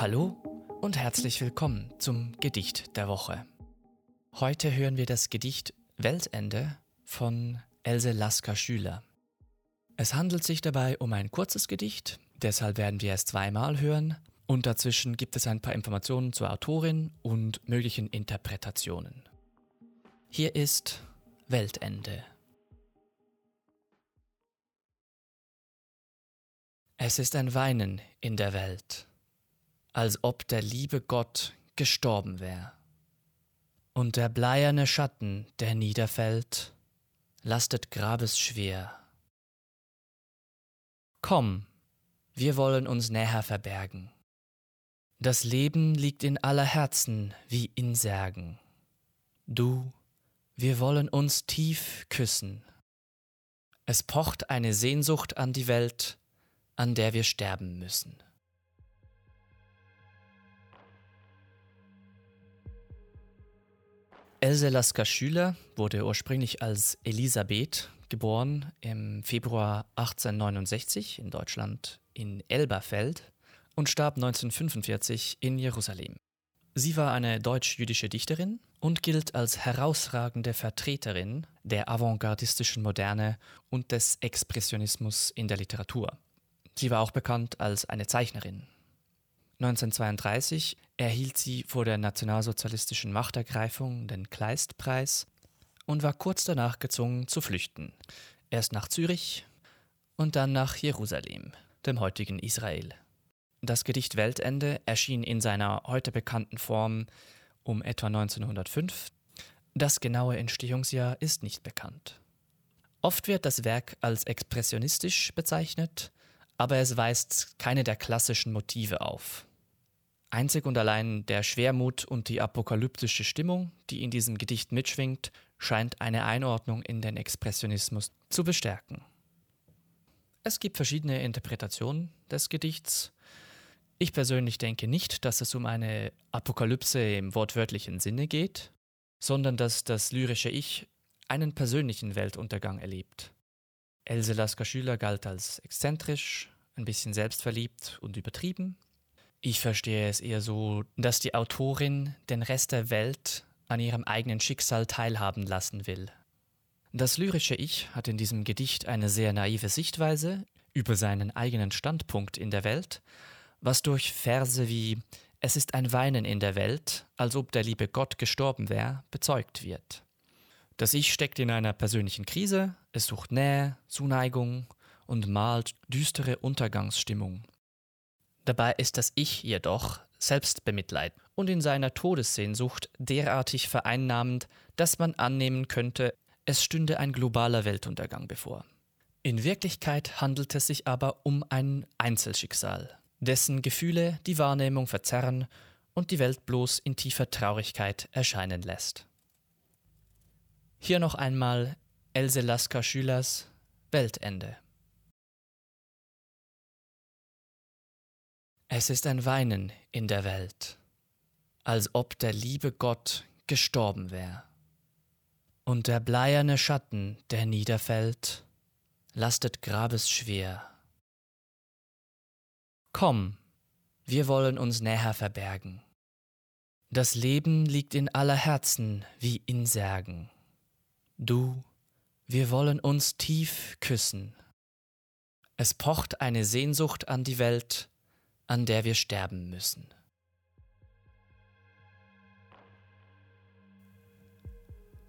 Hallo und herzlich willkommen zum Gedicht der Woche. Heute hören wir das Gedicht Weltende von Else Lasker Schüler. Es handelt sich dabei um ein kurzes Gedicht, deshalb werden wir es zweimal hören und dazwischen gibt es ein paar Informationen zur Autorin und möglichen Interpretationen. Hier ist Weltende. Es ist ein Weinen in der Welt als ob der liebe Gott gestorben wär. Und der bleierne Schatten, der niederfällt, lastet grabesschwer. Komm, wir wollen uns näher verbergen. Das Leben liegt in aller Herzen wie in Särgen. Du, wir wollen uns tief küssen. Es pocht eine Sehnsucht an die Welt, an der wir sterben müssen. Else Lasker Schüler wurde ursprünglich als Elisabeth geboren im Februar 1869 in Deutschland in Elberfeld und starb 1945 in Jerusalem. Sie war eine deutsch-jüdische Dichterin und gilt als herausragende Vertreterin der avantgardistischen Moderne und des Expressionismus in der Literatur. Sie war auch bekannt als eine Zeichnerin. 1932 erhielt sie vor der nationalsozialistischen Machtergreifung den Kleistpreis und war kurz danach gezwungen zu flüchten. Erst nach Zürich und dann nach Jerusalem, dem heutigen Israel. Das Gedicht Weltende erschien in seiner heute bekannten Form um etwa 1905. Das genaue Entstehungsjahr ist nicht bekannt. Oft wird das Werk als expressionistisch bezeichnet, aber es weist keine der klassischen Motive auf. Einzig und allein der Schwermut und die apokalyptische Stimmung, die in diesem Gedicht mitschwingt, scheint eine Einordnung in den Expressionismus zu bestärken. Es gibt verschiedene Interpretationen des Gedichts. Ich persönlich denke nicht, dass es um eine Apokalypse im wortwörtlichen Sinne geht, sondern dass das lyrische Ich einen persönlichen Weltuntergang erlebt. Else Lasker Schüler galt als exzentrisch, ein bisschen selbstverliebt und übertrieben, ich verstehe es eher so, dass die Autorin den Rest der Welt an ihrem eigenen Schicksal teilhaben lassen will. Das lyrische Ich hat in diesem Gedicht eine sehr naive Sichtweise über seinen eigenen Standpunkt in der Welt, was durch Verse wie Es ist ein Weinen in der Welt, als ob der liebe Gott gestorben wäre, bezeugt wird. Das Ich steckt in einer persönlichen Krise, es sucht Nähe, Zuneigung und malt düstere Untergangsstimmung. Dabei ist das Ich jedoch Selbstbemitleid und in seiner Todessehnsucht derartig vereinnahmend, dass man annehmen könnte, es stünde ein globaler Weltuntergang bevor. In Wirklichkeit handelt es sich aber um ein Einzelschicksal, dessen Gefühle die Wahrnehmung verzerren und die Welt bloß in tiefer Traurigkeit erscheinen lässt. Hier noch einmal Else Lasker Schülers Weltende. Es ist ein Weinen in der Welt, als ob der liebe Gott gestorben wär. Und der bleierne Schatten, der niederfällt, lastet grabesschwer. Komm, wir wollen uns näher verbergen. Das Leben liegt in aller Herzen wie in Särgen. Du, wir wollen uns tief küssen. Es pocht eine Sehnsucht an die Welt, an der wir sterben müssen.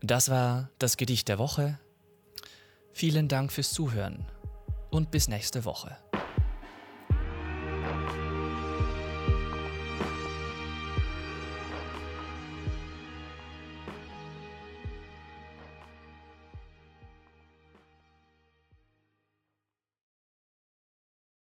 Das war das Gedicht der Woche. Vielen Dank fürs Zuhören und bis nächste Woche.